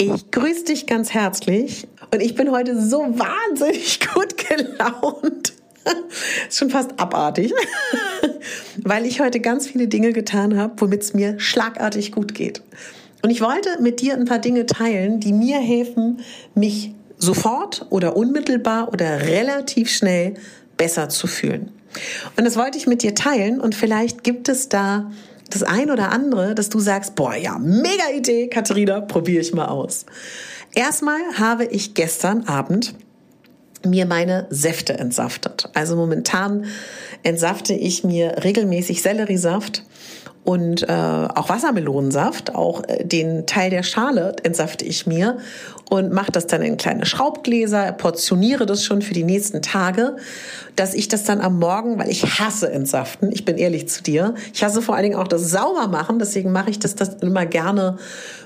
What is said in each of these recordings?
Ich grüße dich ganz herzlich und ich bin heute so wahnsinnig gut gelaunt. Ist schon fast abartig, weil ich heute ganz viele Dinge getan habe, womit es mir schlagartig gut geht. Und ich wollte mit dir ein paar Dinge teilen, die mir helfen, mich sofort oder unmittelbar oder relativ schnell besser zu fühlen. Und das wollte ich mit dir teilen und vielleicht gibt es da das ein oder andere, dass du sagst, boah, ja, mega Idee, Katharina, probiere ich mal aus. Erstmal habe ich gestern Abend mir meine Säfte entsaftet. Also momentan entsafte ich mir regelmäßig Selleriesaft und äh, auch Wassermelonensaft, auch äh, den Teil der Schale entsafte ich mir und mache das dann in kleine Schraubgläser, portioniere das schon für die nächsten Tage, dass ich das dann am Morgen, weil ich hasse Entsaften, ich bin ehrlich zu dir, ich hasse vor allen Dingen auch das Saubermachen, deswegen mache ich das, das immer gerne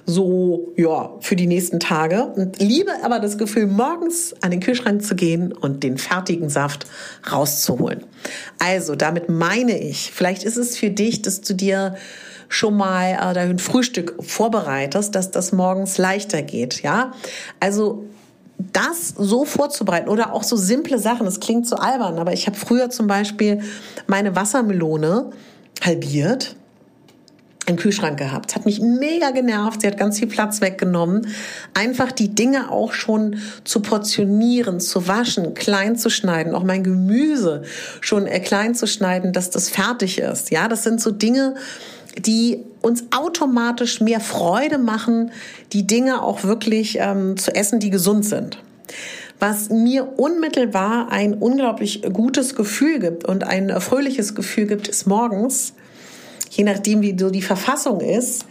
so, ja, für die nächsten Tage und liebe aber das Gefühl, morgens an den Kühlschrank zu gehen und den fertigen Saft rauszuholen. Also, damit meine ich, vielleicht ist es für dich, dass du dir schon mal äh, dein Frühstück vorbereitest, dass das morgens leichter geht, ja? Also das so vorzubereiten oder auch so simple Sachen, das klingt so albern, aber ich habe früher zum Beispiel meine Wassermelone halbiert im Kühlschrank gehabt. Hat mich mega genervt. Sie hat ganz viel Platz weggenommen. Einfach die Dinge auch schon zu portionieren, zu waschen, klein zu schneiden, auch mein Gemüse schon äh, klein zu schneiden, dass das fertig ist. Ja, das sind so Dinge, die uns automatisch mehr Freude machen, die Dinge auch wirklich ähm, zu essen, die gesund sind. Was mir unmittelbar ein unglaublich gutes Gefühl gibt und ein fröhliches Gefühl gibt, ist morgens, je nachdem wie so die Verfassung ist,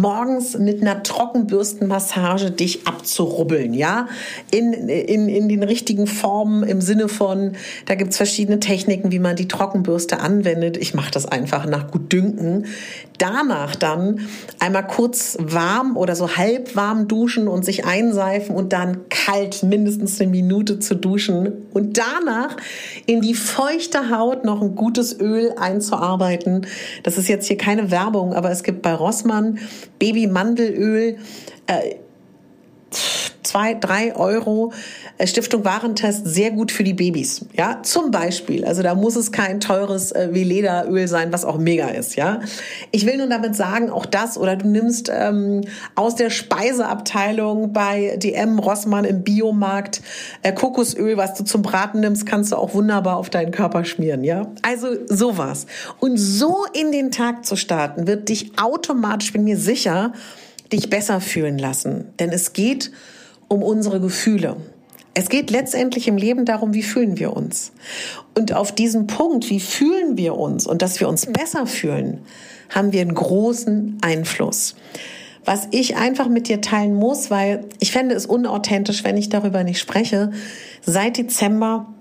morgens mit einer Trockenbürstenmassage dich abzurubbeln, ja, in, in, in den richtigen Formen im Sinne von, da gibt's verschiedene Techniken, wie man die Trockenbürste anwendet. Ich mache das einfach nach Gutdünken. Danach dann einmal kurz warm oder so halb warm duschen und sich einseifen und dann kalt mindestens eine Minute zu duschen und danach in die feuchte Haut noch ein gutes Öl einzuarbeiten. Das ist jetzt hier keine Werbung, aber es gibt bei Rossmann Babymandelöl, äh, zwei, drei Euro. Stiftung Warentest sehr gut für die Babys. Ja, zum Beispiel. Also da muss es kein teures äh, wie Lederöl sein, was auch mega ist. Ja, ich will nur damit sagen, auch das oder du nimmst ähm, aus der Speiseabteilung bei DM Rossmann im Biomarkt äh, Kokosöl, was du zum Braten nimmst, kannst du auch wunderbar auf deinen Körper schmieren. Ja, also sowas. Und so in den Tag zu starten, wird dich automatisch, bin mir sicher, dich besser fühlen lassen. Denn es geht um unsere Gefühle. Es geht letztendlich im Leben darum, wie fühlen wir uns. Und auf diesen Punkt, wie fühlen wir uns und dass wir uns besser fühlen, haben wir einen großen Einfluss. Was ich einfach mit dir teilen muss, weil ich fände es unauthentisch, wenn ich darüber nicht spreche. Seit Dezember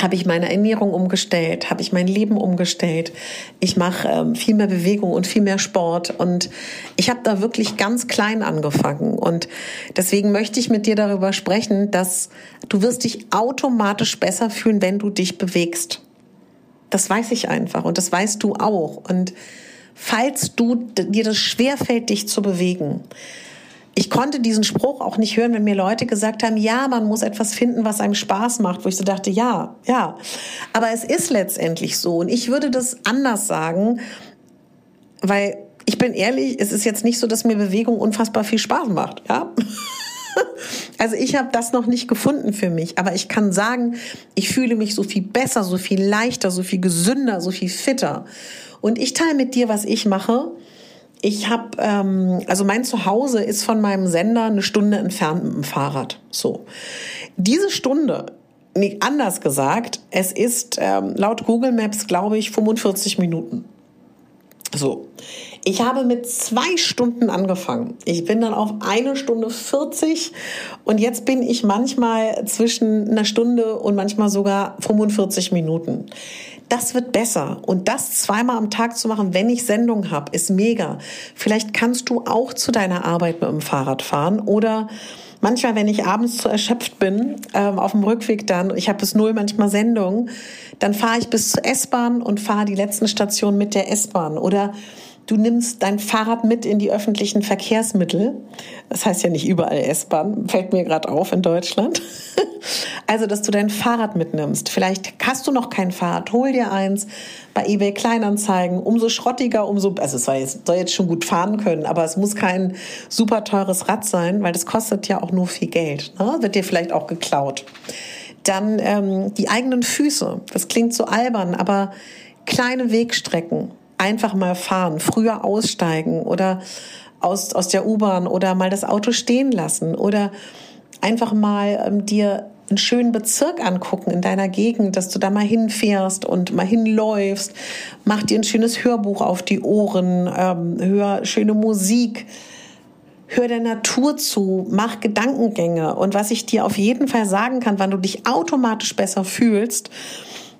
habe ich meine Ernährung umgestellt, habe ich mein Leben umgestellt. Ich mache ähm, viel mehr Bewegung und viel mehr Sport und ich habe da wirklich ganz klein angefangen und deswegen möchte ich mit dir darüber sprechen, dass du wirst dich automatisch besser fühlen, wenn du dich bewegst. Das weiß ich einfach und das weißt du auch und falls du dir das schwerfällt, dich zu bewegen, ich konnte diesen Spruch auch nicht hören, wenn mir Leute gesagt haben, ja, man muss etwas finden, was einem Spaß macht, wo ich so dachte, ja, ja. Aber es ist letztendlich so. Und ich würde das anders sagen, weil ich bin ehrlich, es ist jetzt nicht so, dass mir Bewegung unfassbar viel Spaß macht, ja. Also ich habe das noch nicht gefunden für mich, aber ich kann sagen, ich fühle mich so viel besser, so viel leichter, so viel gesünder, so viel fitter. Und ich teile mit dir, was ich mache ich habe, ähm, also mein Zuhause ist von meinem Sender eine Stunde entfernt mit dem Fahrrad. So. Diese Stunde, nee, anders gesagt, es ist ähm, laut Google Maps, glaube ich, 45 Minuten. So, ich habe mit zwei Stunden angefangen. Ich bin dann auf eine Stunde 40 und jetzt bin ich manchmal zwischen einer Stunde und manchmal sogar 45 Minuten. Das wird besser und das zweimal am Tag zu machen, wenn ich Sendung habe, ist mega. Vielleicht kannst du auch zu deiner Arbeit mit dem Fahrrad fahren oder manchmal, wenn ich abends zu erschöpft bin, ähm, auf dem Rückweg dann, ich habe bis null manchmal Sendung, dann fahre ich bis zur S-Bahn und fahre die letzten Stationen mit der S-Bahn. Oder du nimmst dein Fahrrad mit in die öffentlichen Verkehrsmittel. Das heißt ja nicht überall S-Bahn, fällt mir gerade auf in Deutschland. Also, dass du dein Fahrrad mitnimmst. Vielleicht hast du noch kein Fahrrad, hol dir eins bei eBay Kleinanzeigen. Umso schrottiger, umso, also es soll jetzt, soll jetzt schon gut fahren können, aber es muss kein super teures Rad sein, weil das kostet ja auch nur viel Geld. Ne? Wird dir vielleicht auch geklaut. Dann ähm, die eigenen Füße. Das klingt so albern, aber kleine Wegstrecken. Einfach mal fahren, früher aussteigen oder aus, aus der U-Bahn oder mal das Auto stehen lassen oder einfach mal ähm, dir einen schönen Bezirk angucken in deiner Gegend, dass du da mal hinfährst und mal hinläufst. Mach dir ein schönes Hörbuch auf die Ohren, ähm, hör schöne Musik, hör der Natur zu, mach Gedankengänge. Und was ich dir auf jeden Fall sagen kann, wann du dich automatisch besser fühlst,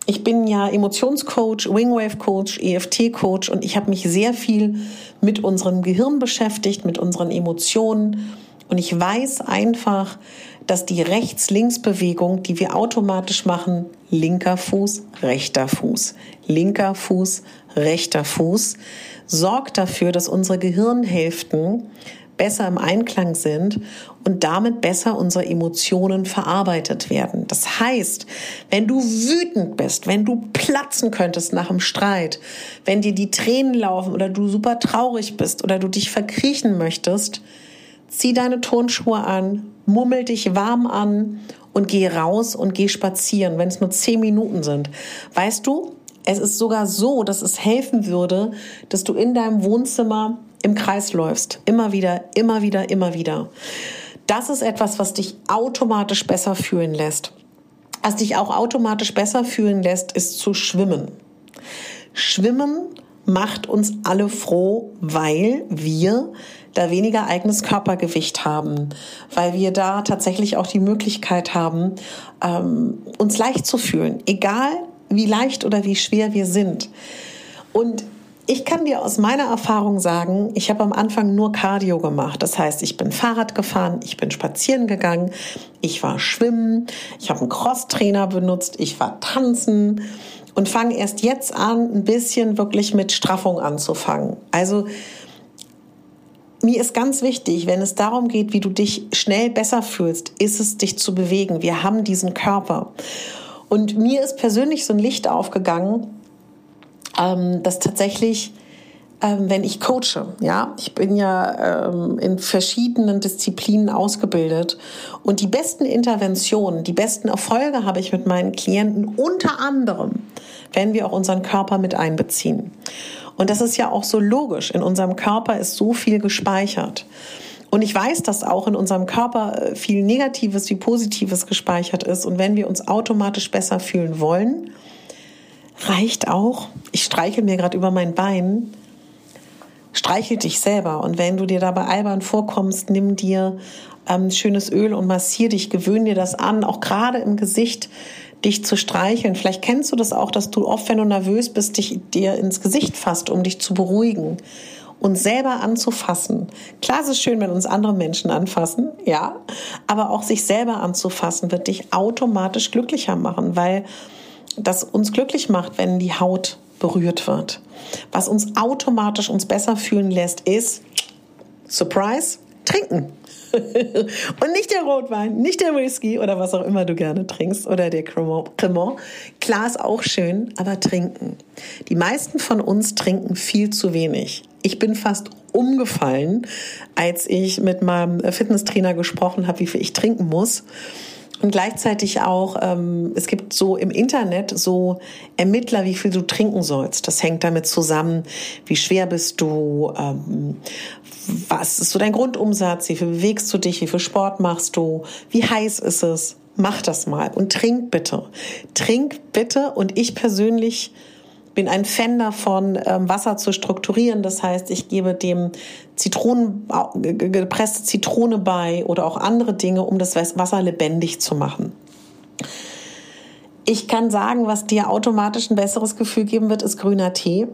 ich bin ja Emotionscoach, Wingwave Coach, EFT Coach und ich habe mich sehr viel mit unserem Gehirn beschäftigt, mit unseren Emotionen. Und ich weiß einfach, dass die Rechts-Links-Bewegung, die wir automatisch machen, linker Fuß, rechter Fuß, linker Fuß, rechter Fuß, sorgt dafür, dass unsere Gehirnhälften besser im Einklang sind und damit besser unsere Emotionen verarbeitet werden. Das heißt, wenn du wütend bist, wenn du platzen könntest nach einem Streit, wenn dir die Tränen laufen oder du super traurig bist oder du dich verkriechen möchtest, zieh deine Turnschuhe an, mummel dich warm an und geh raus und geh spazieren, wenn es nur zehn Minuten sind. Weißt du, es ist sogar so, dass es helfen würde, dass du in deinem Wohnzimmer im Kreis läufst. Immer wieder, immer wieder, immer wieder. Das ist etwas, was dich automatisch besser fühlen lässt. Was dich auch automatisch besser fühlen lässt, ist zu schwimmen. Schwimmen macht uns alle froh, weil wir da weniger eigenes Körpergewicht haben, weil wir da tatsächlich auch die Möglichkeit haben, ähm, uns leicht zu fühlen, egal wie leicht oder wie schwer wir sind. Und ich kann dir aus meiner Erfahrung sagen, ich habe am Anfang nur Cardio gemacht. Das heißt, ich bin Fahrrad gefahren, ich bin spazieren gegangen, ich war schwimmen, ich habe einen Crosstrainer benutzt, ich war tanzen und fange erst jetzt an, ein bisschen wirklich mit Straffung anzufangen. Also mir ist ganz wichtig, wenn es darum geht, wie du dich schnell besser fühlst, ist es dich zu bewegen. Wir haben diesen Körper. Und mir ist persönlich so ein Licht aufgegangen, ähm, dass tatsächlich, ähm, wenn ich coache, ja, ich bin ja ähm, in verschiedenen Disziplinen ausgebildet und die besten Interventionen, die besten Erfolge habe ich mit meinen Klienten unter anderem, wenn wir auch unseren Körper mit einbeziehen. Und das ist ja auch so logisch. In unserem Körper ist so viel gespeichert. Und ich weiß, dass auch in unserem Körper äh, viel Negatives wie Positives gespeichert ist. Und wenn wir uns automatisch besser fühlen wollen, reicht auch, ich streiche mir gerade über mein Bein, streichel dich selber. Und wenn du dir dabei albern vorkommst, nimm dir ähm, schönes Öl und massier dich, gewöhn dir das an, auch gerade im Gesicht dich zu streicheln. Vielleicht kennst du das auch, dass du oft, wenn du nervös bist, dich dir ins Gesicht fasst, um dich zu beruhigen und selber anzufassen. Klar, es ist schön, wenn uns andere Menschen anfassen, ja, aber auch sich selber anzufassen wird dich automatisch glücklicher machen, weil das uns glücklich macht, wenn die Haut berührt wird. Was uns automatisch uns besser fühlen lässt, ist Surprise, trinken. und nicht der Rotwein, nicht der Whisky oder was auch immer du gerne trinkst oder der Cremant. Klar ist auch schön, aber trinken. Die meisten von uns trinken viel zu wenig. Ich bin fast umgefallen, als ich mit meinem Fitnesstrainer gesprochen habe, wie viel ich trinken muss. Und gleichzeitig auch, ähm, es gibt so im Internet so Ermittler, wie viel du trinken sollst. Das hängt damit zusammen, wie schwer bist du, ähm, was ist so dein Grundumsatz, wie viel bewegst du dich, wie viel Sport machst du, wie heiß ist es. Mach das mal und trink bitte. Trink bitte und ich persönlich bin ein Fan davon, ähm, Wasser zu strukturieren. Das heißt, ich gebe dem Zitronen, gepresste Zitrone bei oder auch andere Dinge, um das Wasser lebendig zu machen. Ich kann sagen, was dir automatisch ein besseres Gefühl geben wird, ist grüner Tee.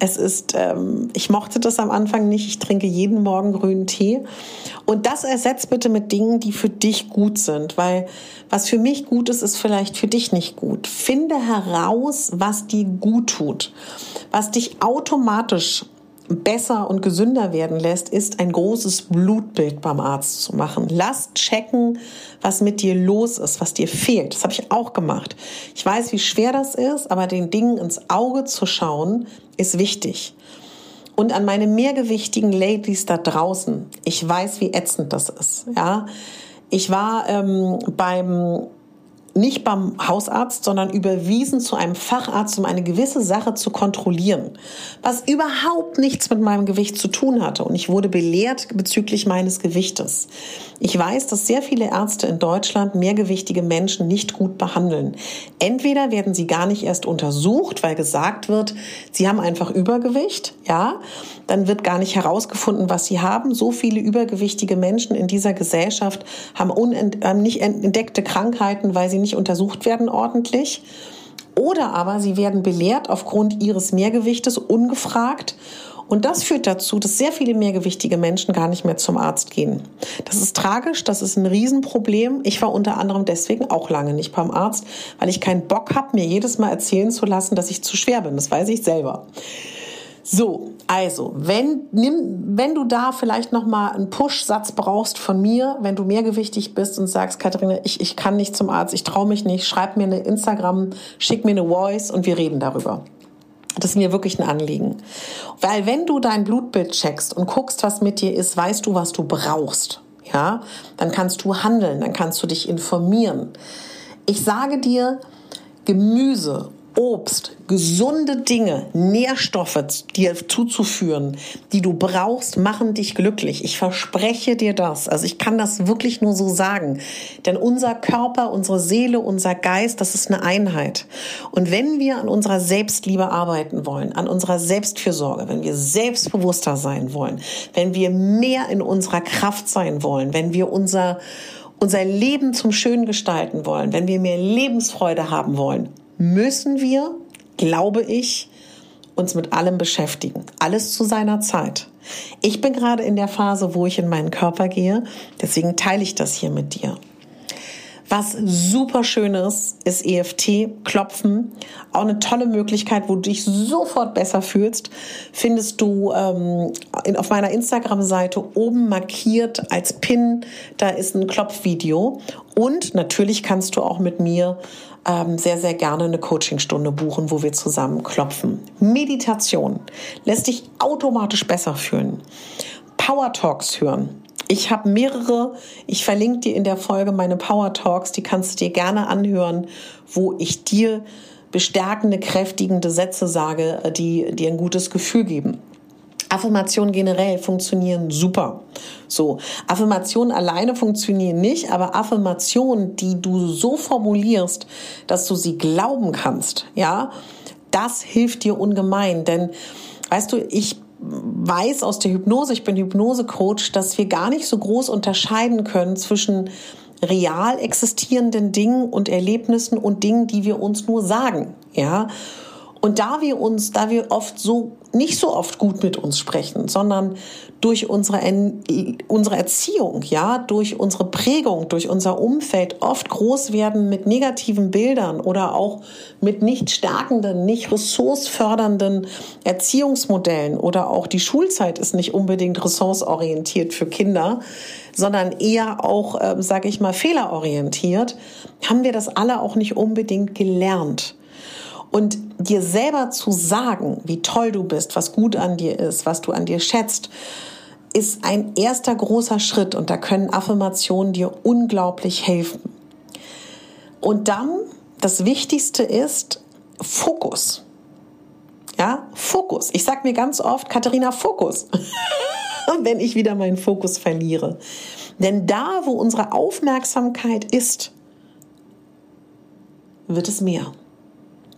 Es ist, ähm, ich mochte das am Anfang nicht. Ich trinke jeden Morgen grünen Tee. Und das ersetzt bitte mit Dingen, die für dich gut sind, weil was für mich gut ist, ist vielleicht für dich nicht gut. Finde heraus, was dir gut tut, was dich automatisch besser und gesünder werden lässt, ist ein großes Blutbild beim Arzt zu machen. Lass checken, was mit dir los ist, was dir fehlt. Das habe ich auch gemacht. Ich weiß, wie schwer das ist, aber den Dingen ins Auge zu schauen, ist wichtig. Und an meine mehrgewichtigen Ladies da draußen, ich weiß, wie ätzend das ist. Ja, ich war ähm, beim nicht beim Hausarzt, sondern überwiesen zu einem Facharzt, um eine gewisse Sache zu kontrollieren, was überhaupt nichts mit meinem Gewicht zu tun hatte. Und ich wurde belehrt bezüglich meines Gewichtes. Ich weiß, dass sehr viele Ärzte in Deutschland mehrgewichtige Menschen nicht gut behandeln. Entweder werden sie gar nicht erst untersucht, weil gesagt wird, sie haben einfach Übergewicht, ja, dann wird gar nicht herausgefunden, was sie haben. So viele übergewichtige Menschen in dieser Gesellschaft haben, haben nicht entdeckte Krankheiten, weil sie nicht untersucht werden ordentlich. Oder aber sie werden belehrt aufgrund ihres Mehrgewichtes ungefragt. Und das führt dazu, dass sehr viele mehrgewichtige Menschen gar nicht mehr zum Arzt gehen. Das ist tragisch, das ist ein Riesenproblem. Ich war unter anderem deswegen auch lange nicht beim Arzt, weil ich keinen Bock habe, mir jedes Mal erzählen zu lassen, dass ich zu schwer bin. Das weiß ich selber. So, also, wenn, nimm, wenn du da vielleicht nochmal einen Push-Satz brauchst von mir, wenn du mehrgewichtig bist und sagst, Katharina, ich, ich kann nicht zum Arzt, ich traue mich nicht, schreib mir eine Instagram, schick mir eine Voice und wir reden darüber. Das ist mir wirklich ein Anliegen. Weil wenn du dein Blutbild checkst und guckst, was mit dir ist, weißt du, was du brauchst. Ja, dann kannst du handeln, dann kannst du dich informieren. Ich sage dir, Gemüse Obst, gesunde Dinge, Nährstoffe dir zuzuführen, die du brauchst, machen dich glücklich. Ich verspreche dir das. Also ich kann das wirklich nur so sagen. Denn unser Körper, unsere Seele, unser Geist, das ist eine Einheit. Und wenn wir an unserer Selbstliebe arbeiten wollen, an unserer Selbstfürsorge, wenn wir selbstbewusster sein wollen, wenn wir mehr in unserer Kraft sein wollen, wenn wir unser unser Leben zum Schön gestalten wollen, wenn wir mehr Lebensfreude haben wollen, müssen wir, glaube ich, uns mit allem beschäftigen. Alles zu seiner Zeit. Ich bin gerade in der Phase, wo ich in meinen Körper gehe. Deswegen teile ich das hier mit dir. Was super schön ist, ist EFT, Klopfen. Auch eine tolle Möglichkeit, wo du dich sofort besser fühlst, findest du ähm, in, auf meiner Instagram-Seite oben markiert als Pin. Da ist ein Klopfvideo. Und natürlich kannst du auch mit mir ähm, sehr, sehr gerne eine Coachingstunde buchen, wo wir zusammen klopfen. Meditation lässt dich automatisch besser fühlen. Power Talks hören. Ich habe mehrere, ich verlinke dir in der Folge meine Power Talks, die kannst du dir gerne anhören, wo ich dir bestärkende, kräftigende Sätze sage, die dir ein gutes Gefühl geben. Affirmationen generell funktionieren super. So, Affirmationen alleine funktionieren nicht, aber Affirmationen, die du so formulierst, dass du sie glauben kannst, ja, das hilft dir ungemein, denn weißt du, ich weiß aus der Hypnose, ich bin Hypnosecoach, dass wir gar nicht so groß unterscheiden können zwischen real existierenden Dingen und Erlebnissen und Dingen, die wir uns nur sagen, ja. Und da wir uns, da wir oft so nicht so oft gut mit uns sprechen, sondern durch unsere, unsere Erziehung, ja, durch unsere Prägung, durch unser Umfeld oft groß werden mit negativen Bildern oder auch mit nicht stärkenden, nicht ressourcefördernden Erziehungsmodellen oder auch die Schulzeit ist nicht unbedingt ressourceorientiert für Kinder, sondern eher auch, äh, sage ich mal, fehlerorientiert, haben wir das alle auch nicht unbedingt gelernt. Und dir selber zu sagen, wie toll du bist, was gut an dir ist, was du an dir schätzt, ist ein erster großer Schritt und da können Affirmationen dir unglaublich helfen. Und dann, das Wichtigste ist Fokus. Ja, Fokus. Ich sage mir ganz oft, Katharina, Fokus, wenn ich wieder meinen Fokus verliere. Denn da, wo unsere Aufmerksamkeit ist, wird es mehr.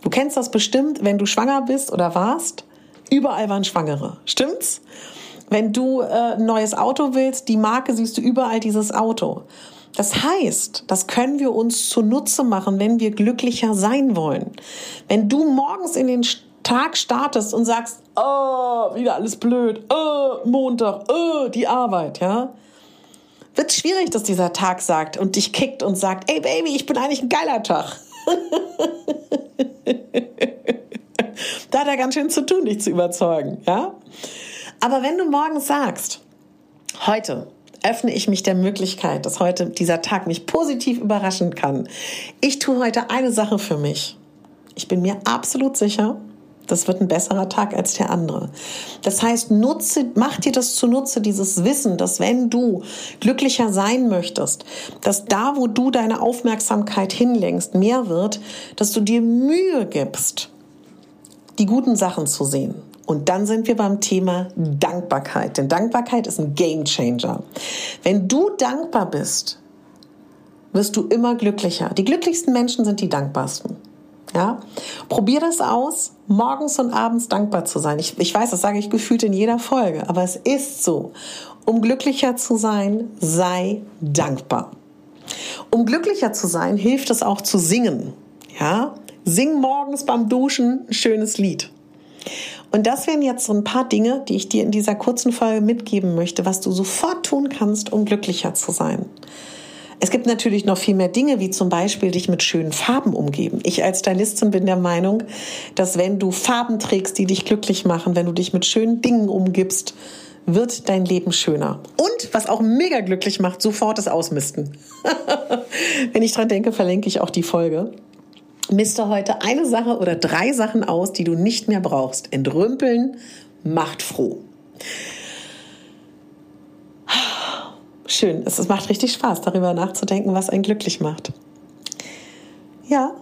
Du kennst das bestimmt, wenn du schwanger bist oder warst. Überall waren Schwangere. Stimmt's? Wenn du äh, ein neues Auto willst, die Marke siehst du überall dieses Auto. Das heißt, das können wir uns zunutze machen, wenn wir glücklicher sein wollen. Wenn du morgens in den Tag startest und sagst, oh, wieder alles blöd, oh, Montag, oh, die Arbeit, ja, wird schwierig, dass dieser Tag sagt und dich kickt und sagt, ey Baby, ich bin eigentlich ein geiler Tag. da hat er ganz schön zu tun, dich zu überzeugen, ja? Aber wenn du morgens sagst, heute öffne ich mich der Möglichkeit, dass heute dieser Tag mich positiv überraschen kann. Ich tue heute eine Sache für mich. Ich bin mir absolut sicher, das wird ein besserer Tag als der andere. Das heißt, nutze, mach dir das zunutze, dieses Wissen, dass wenn du glücklicher sein möchtest, dass da, wo du deine Aufmerksamkeit hinlenkst, mehr wird, dass du dir Mühe gibst, die guten Sachen zu sehen. Und dann sind wir beim Thema Dankbarkeit. Denn Dankbarkeit ist ein Game Changer. Wenn du dankbar bist, wirst du immer glücklicher. Die glücklichsten Menschen sind die dankbarsten. Ja, probier das aus, morgens und abends dankbar zu sein. Ich, ich weiß, das sage ich gefühlt in jeder Folge, aber es ist so. Um glücklicher zu sein, sei dankbar. Um glücklicher zu sein, hilft es auch zu singen. Ja, sing morgens beim Duschen ein schönes Lied. Und das wären jetzt so ein paar Dinge, die ich dir in dieser kurzen Folge mitgeben möchte, was du sofort tun kannst, um glücklicher zu sein. Es gibt natürlich noch viel mehr Dinge, wie zum Beispiel dich mit schönen Farben umgeben. Ich als Stylistin bin der Meinung, dass wenn du Farben trägst, die dich glücklich machen, wenn du dich mit schönen Dingen umgibst, wird dein Leben schöner. Und was auch mega glücklich macht, sofort das Ausmisten. wenn ich dran denke, verlinke ich auch die Folge miste heute eine Sache oder drei Sachen aus, die du nicht mehr brauchst. Entrümpeln macht froh. Schön, es macht richtig Spaß, darüber nachzudenken, was einen glücklich macht. Ja,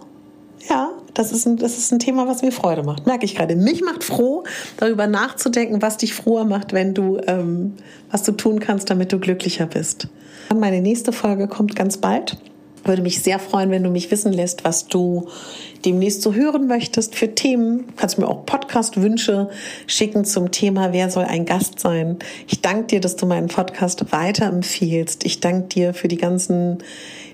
ja, das ist, ein, das ist ein Thema, was mir Freude macht. Merke ich gerade. Mich macht froh, darüber nachzudenken, was dich froher macht, wenn du, ähm, was du tun kannst, damit du glücklicher bist. Meine nächste Folge kommt ganz bald. Würde mich sehr freuen, wenn du mich wissen lässt, was du demnächst so hören möchtest für Themen. Du kannst mir auch Podcast-Wünsche schicken zum Thema, wer soll ein Gast sein. Ich danke dir, dass du meinen Podcast weiterempfiehlst. Ich danke dir für die ganzen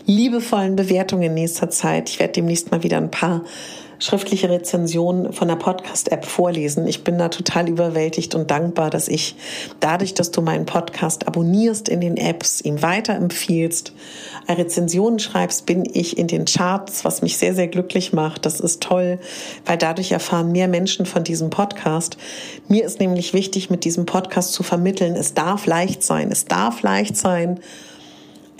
liebevollen Bewertungen in nächster Zeit. Ich werde demnächst mal wieder ein paar schriftliche Rezension von der Podcast-App vorlesen. Ich bin da total überwältigt und dankbar, dass ich dadurch, dass du meinen Podcast abonnierst in den Apps, ihm weiterempfiehlst, Rezensionen schreibst, bin ich in den Charts, was mich sehr, sehr glücklich macht. Das ist toll, weil dadurch erfahren mehr Menschen von diesem Podcast. Mir ist nämlich wichtig, mit diesem Podcast zu vermitteln, es darf leicht sein. Es darf leicht sein,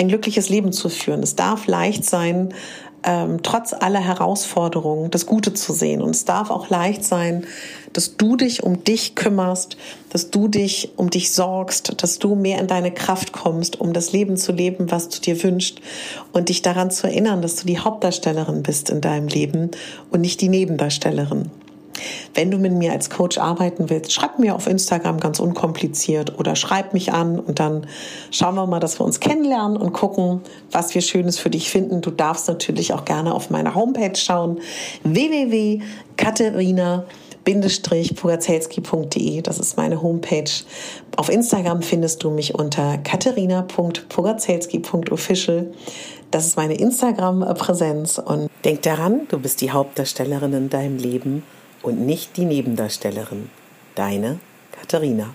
ein glückliches Leben zu führen. Es darf leicht sein, ähm, trotz aller Herausforderungen das Gute zu sehen. Und es darf auch leicht sein, dass du dich um dich kümmerst, dass du dich um dich sorgst, dass du mehr in deine Kraft kommst, um das Leben zu leben, was du dir wünschst und dich daran zu erinnern, dass du die Hauptdarstellerin bist in deinem Leben und nicht die Nebendarstellerin. Wenn du mit mir als Coach arbeiten willst, schreib mir auf Instagram ganz unkompliziert oder schreib mich an und dann schauen wir mal, dass wir uns kennenlernen und gucken, was wir Schönes für dich finden. Du darfst natürlich auch gerne auf meiner Homepage schauen, www.katharina pogazelski.de, das ist meine Homepage. Auf Instagram findest du mich unter katharina.pogazelski.official. Das ist meine Instagram-Präsenz und denk daran, du bist die Hauptdarstellerin in deinem Leben und nicht die Nebendarstellerin. Deine Katharina.